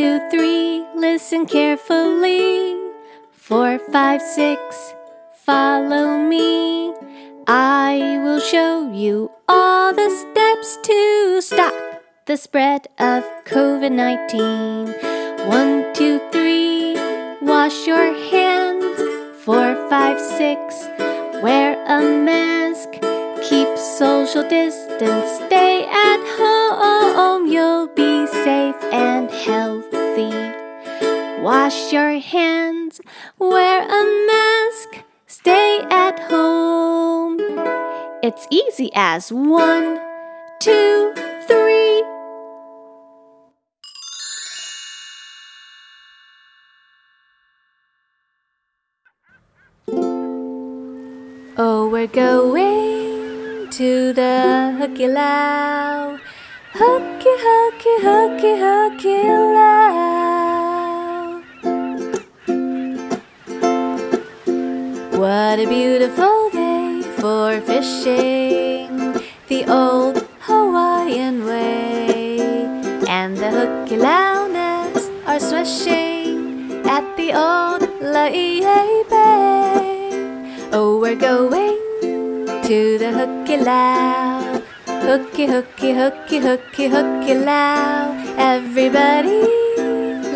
two, three, listen carefully. Four, five, six, follow me. I will show you all the steps to stop the spread of COVID 19. One, two, three, wash your hands. Four, five, six, wear a mask. Keep social distance, stay at home. You'll be safe and healthy. Wash your hands, wear a mask, stay at home. It's easy as one, two, three. Oh, we're going to the hooky low. Huki, huki, huki, huki hukilau. What a beautiful day for fishing the old Hawaiian way. And the hukilau nets are swishing at the old Laie Bay. Oh, we're going to the hooky low. Huki, huki, huki, huki, huki hukilau. Everybody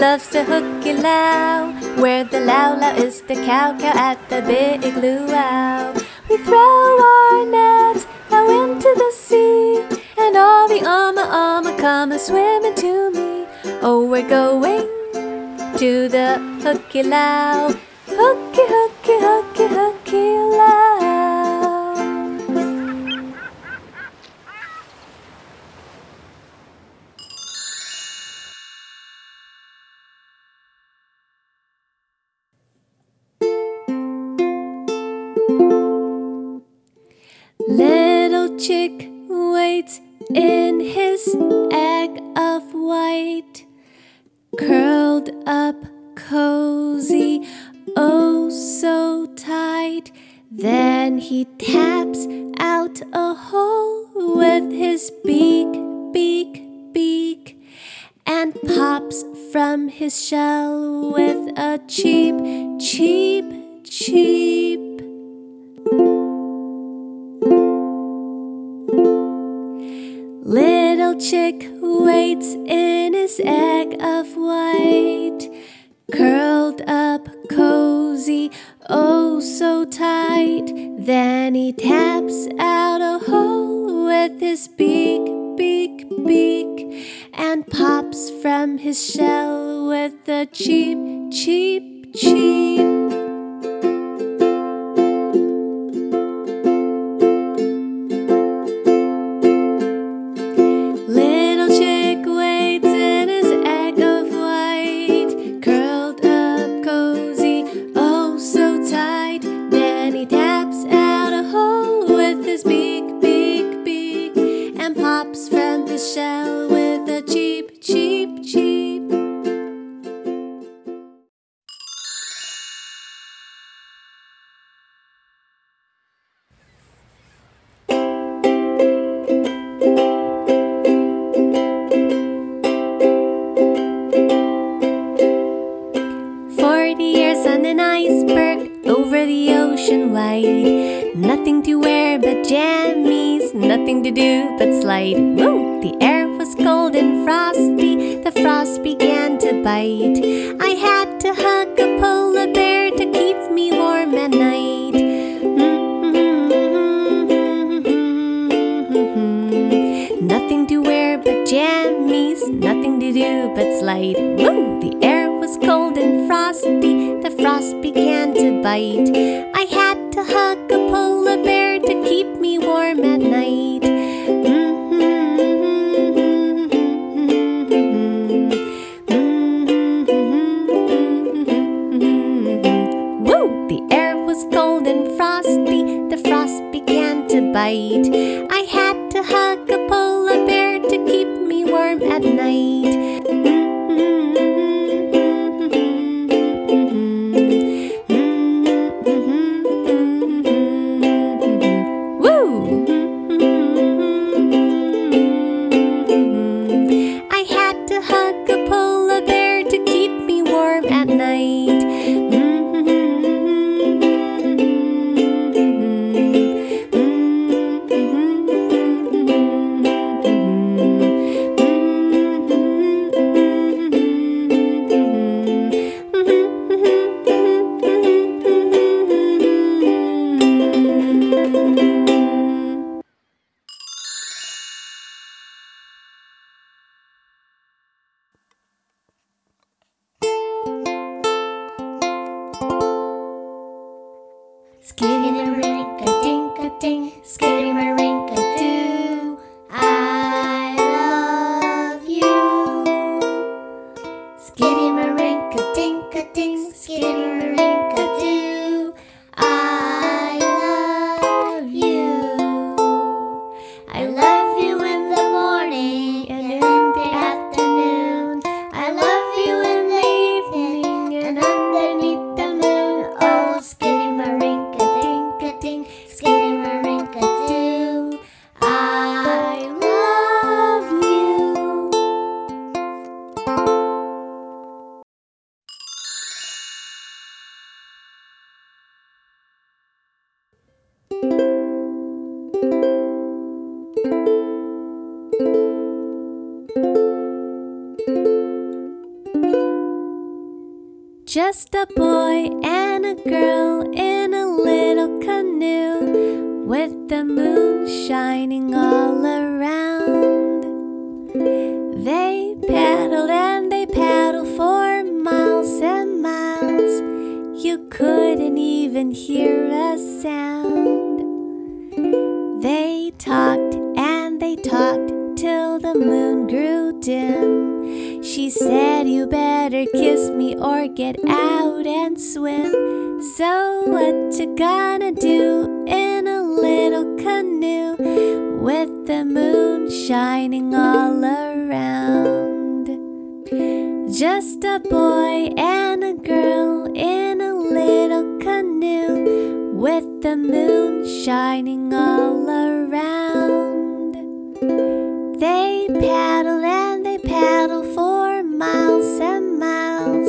loves the hukilau. Where the laulau is the kaukau at the big luau. We throw our nets out into the sea. And all the ama ama come a swimming to me. Oh, we're going to the hooky low. Huki, huki, huki, huki hukilau. Chick waits in his egg of white, curled up cozy, oh so tight. Then he taps out a hole with his beak, beak, beak, and pops from his shell with a cheep, cheep, cheep. Chick waits in his egg of white, curled up cozy, oh so tight. Then he taps out a hole with his beak, beak, beak, and pops from his shell with a cheep, cheep, cheep. Nothing to wear but jammies, nothing to do but slide. Woo! The air was cold and frosty, the frost began to bite. I had to hug a polar bear to keep me warm at night. Woo! The air was cold and frosty, the frost began to bite. At night. Skiddy-ma-rink-a-dink-a-ding, Just a boy and a girl in a little canoe with the moon shining all around. They paddled and they paddled for miles and miles. You couldn't even hear a sound. Said, You better kiss me or get out and swim. So, what you gonna do in a little canoe with the moon shining all around? Just a boy and a girl in a little canoe with the moon shining all around. They paddle and they paddle miles and miles.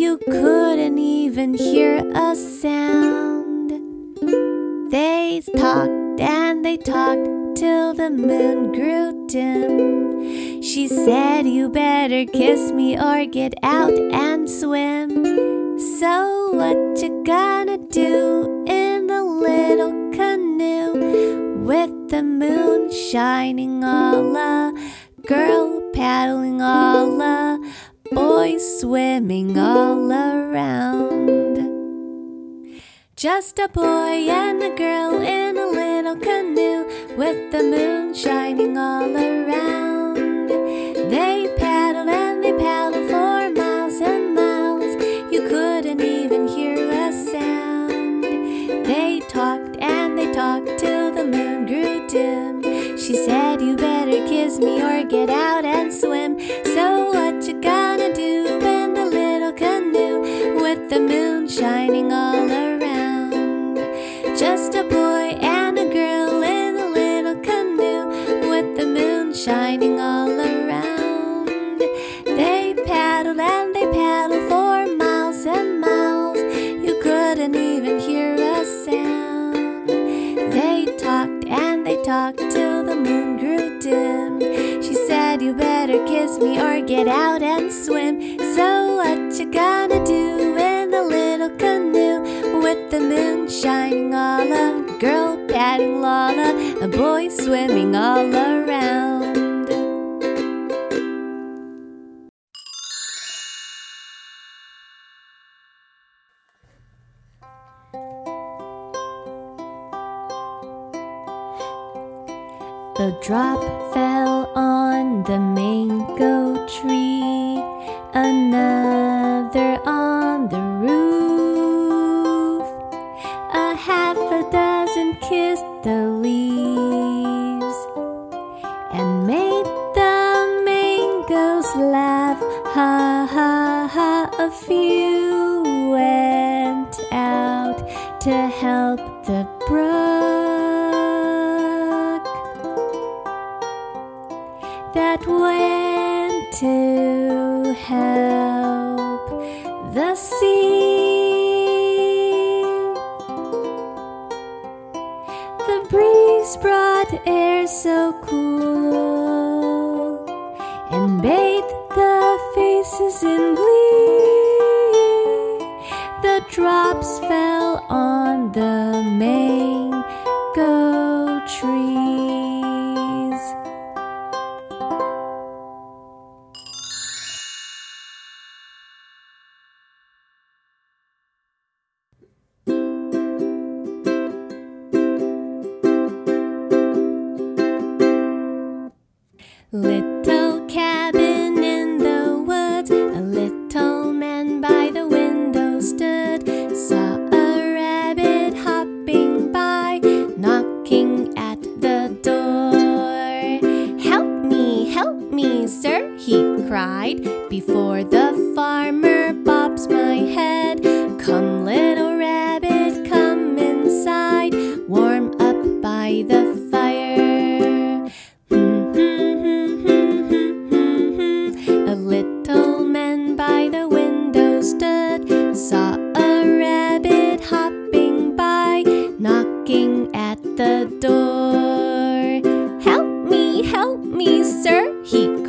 You couldn't even hear a sound. They talked and they talked till the moon grew dim. She said, You better kiss me or get out and swim. So, what you gonna do in the little canoe with the moon shining all a girl paddling all a boy swimming all around? Just a boy and a girl in a little canoe with the moon shining all around. They paddled and they paddled for miles and miles. You couldn't even hear a sound. They talked and they talked till the moon grew dim. She said, Better kiss me or get out and swim. So, what you gonna do in the little canoe with the moon shining all around? Just a boy get out and swim. So, what you gonna do in the little canoe with the moon shining all a girl paddling Lala, a boy swimming all around? A drop fell the mango tree, another so cool.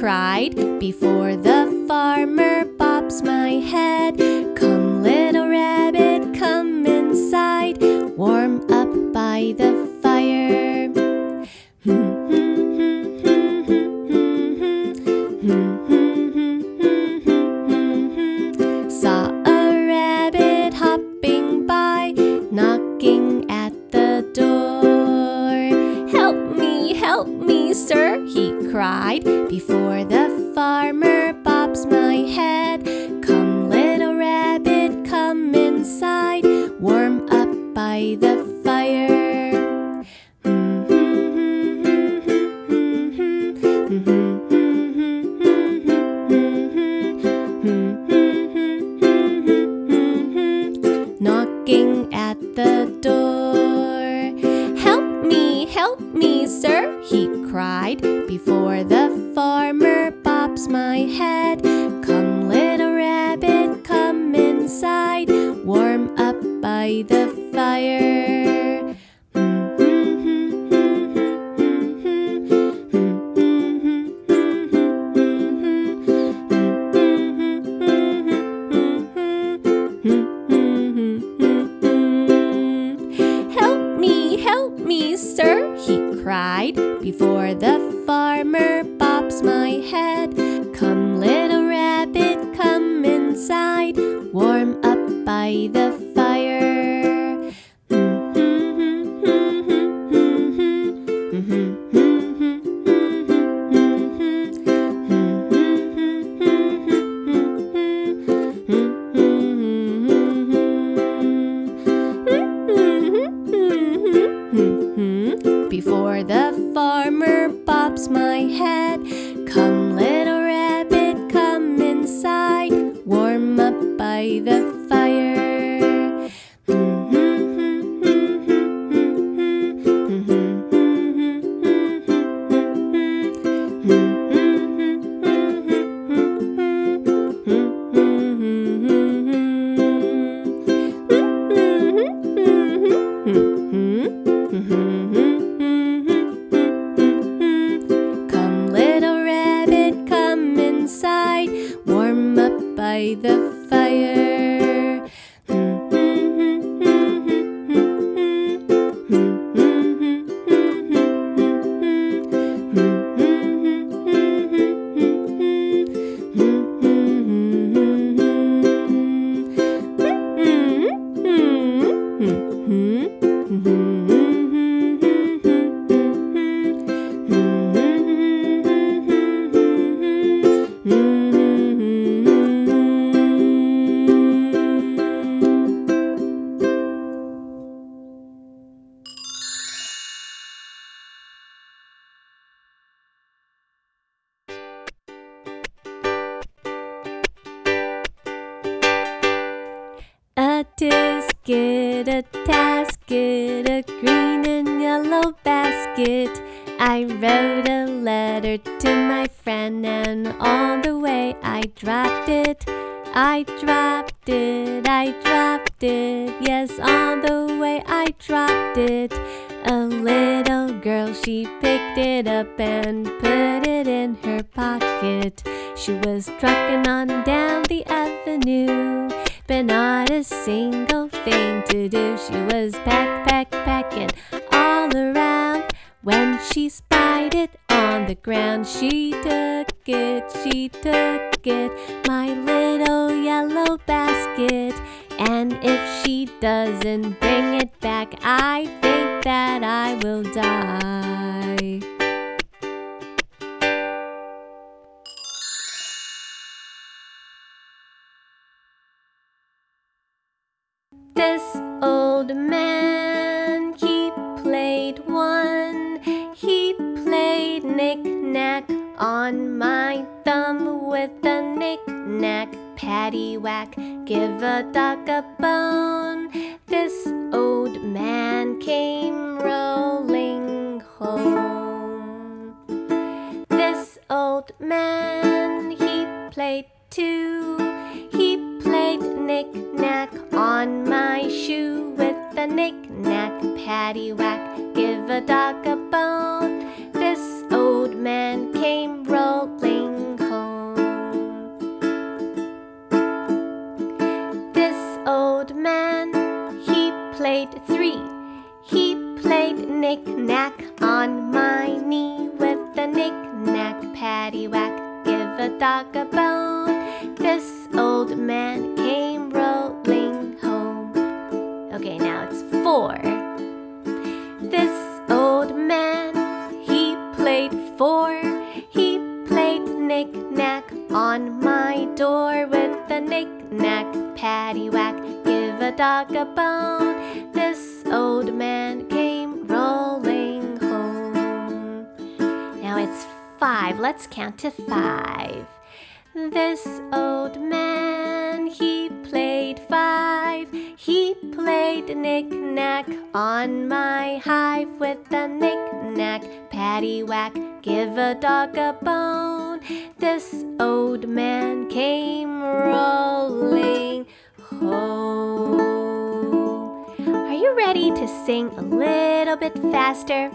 cried before the farmer bops my head. Come, little rabbit, come inside. Warm before the farmer pops my head. Come, little rabbit, come inside, warm up by the Mm-hmm. The way I dropped it. A little girl, she picked it up and put it in her pocket. She was trucking on down the avenue, but not a single thing to do. She was pack, pack, packing all around. When she spied it on the ground, she took it, she took it, my little yellow basket. And if she doesn't bring it back, I think that I will die. This old man, he played one. He played knick-knack on my thumb with a paddywhack, give a dog a bone. This old man came rolling home. This old man, he played too. He played knick-knack on my shoe with a knick-knack, paddywhack, give a dog a bone. This old man came rolling old man, he played three. He played knick-knack on my knee with the knick-knack, paddywhack, give a dog a bone. This old man came rolling home. Okay, now it's four. This old man, he played four. He played knick-knack on my door with the knick-knack, paddywhack, give a dog a bone. This old man came rolling home. Now it's five. Let's count to five. This old man, he played five. He played knick-knack on my hive with a knick-knack, paddywhack, give a dog a bone. This old man came rolling you ready to sing a little bit faster?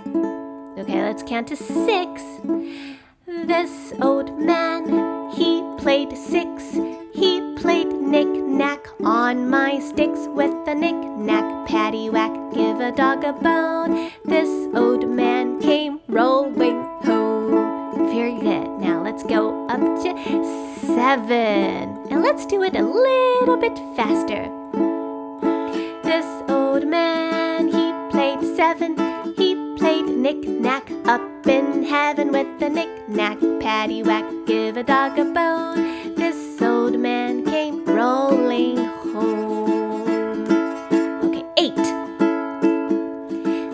Okay, let's count to six. This old man, he played six. He played knick-knack on my sticks with a knick-knack, paddywhack, give a dog a bone. This old man came rolling home. Very good. Now let's go up to seven. And let's do it a little bit faster. This old man, he played seven. He played knick-knack up in heaven with the knick-knack, paddywhack, give a dog a bone. This old man came rolling home. Okay, eight.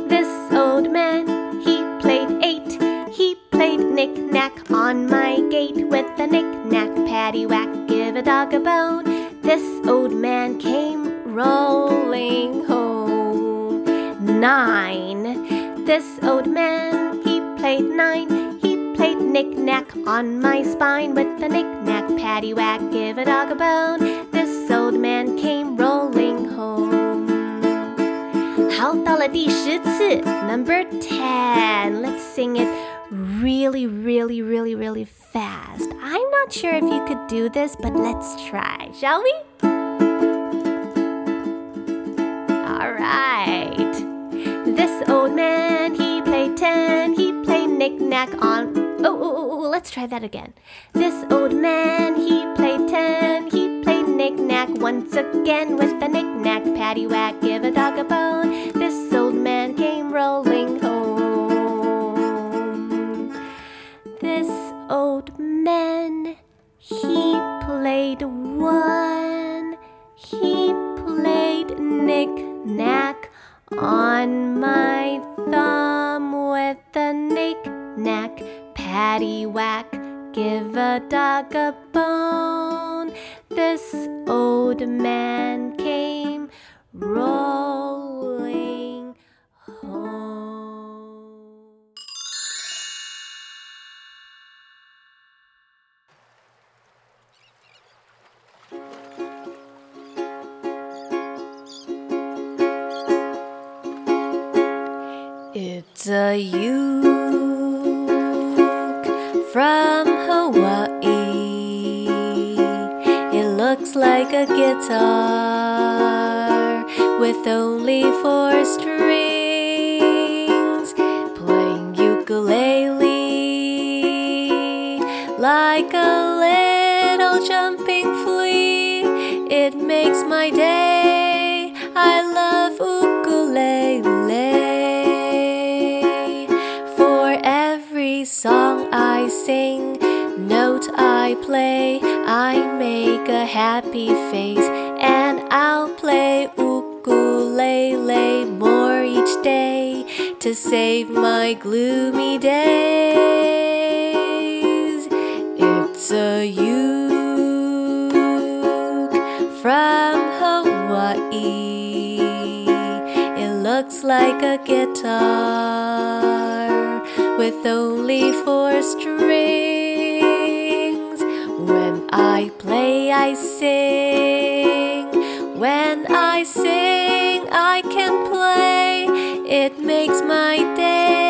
This old man, he played eight. He played knick-knack on my gate with the knick-knack, paddywhack, give a dog a bone. This old man came rolling home. Nine. This old man, he played nine. He played knick-knack on my spine with a knick-knack, paddywhack, give a dog a bone. This old man came rolling home. 好，到了第十次，Number ten. Let's sing it really, really, really, really fast. I'm not sure if you could do this, but let's try, shall we? Old man, he played ten. He played knick-knack on. Oh, oh, oh, oh, let's try that again. This old man, he played ten. He played knick-knack once again with the knick-knack, paddywhack, give a dog a bone. This old man came rolling home. This old man, he played one. He played knick-knack on my paddywhack, give a dog a bone. This old man came rolling home. It's a uke from Hawaii. It looks like a guitar with only four strings, playing ukulele like a little jumping flea. It makes my day. Happy face, and I'll play ukulele more each day to save my gloomy days. It's a uke from Hawaii. It looks like a guitar with only four strings. When I I sing. When I sing, I can play. It makes my day.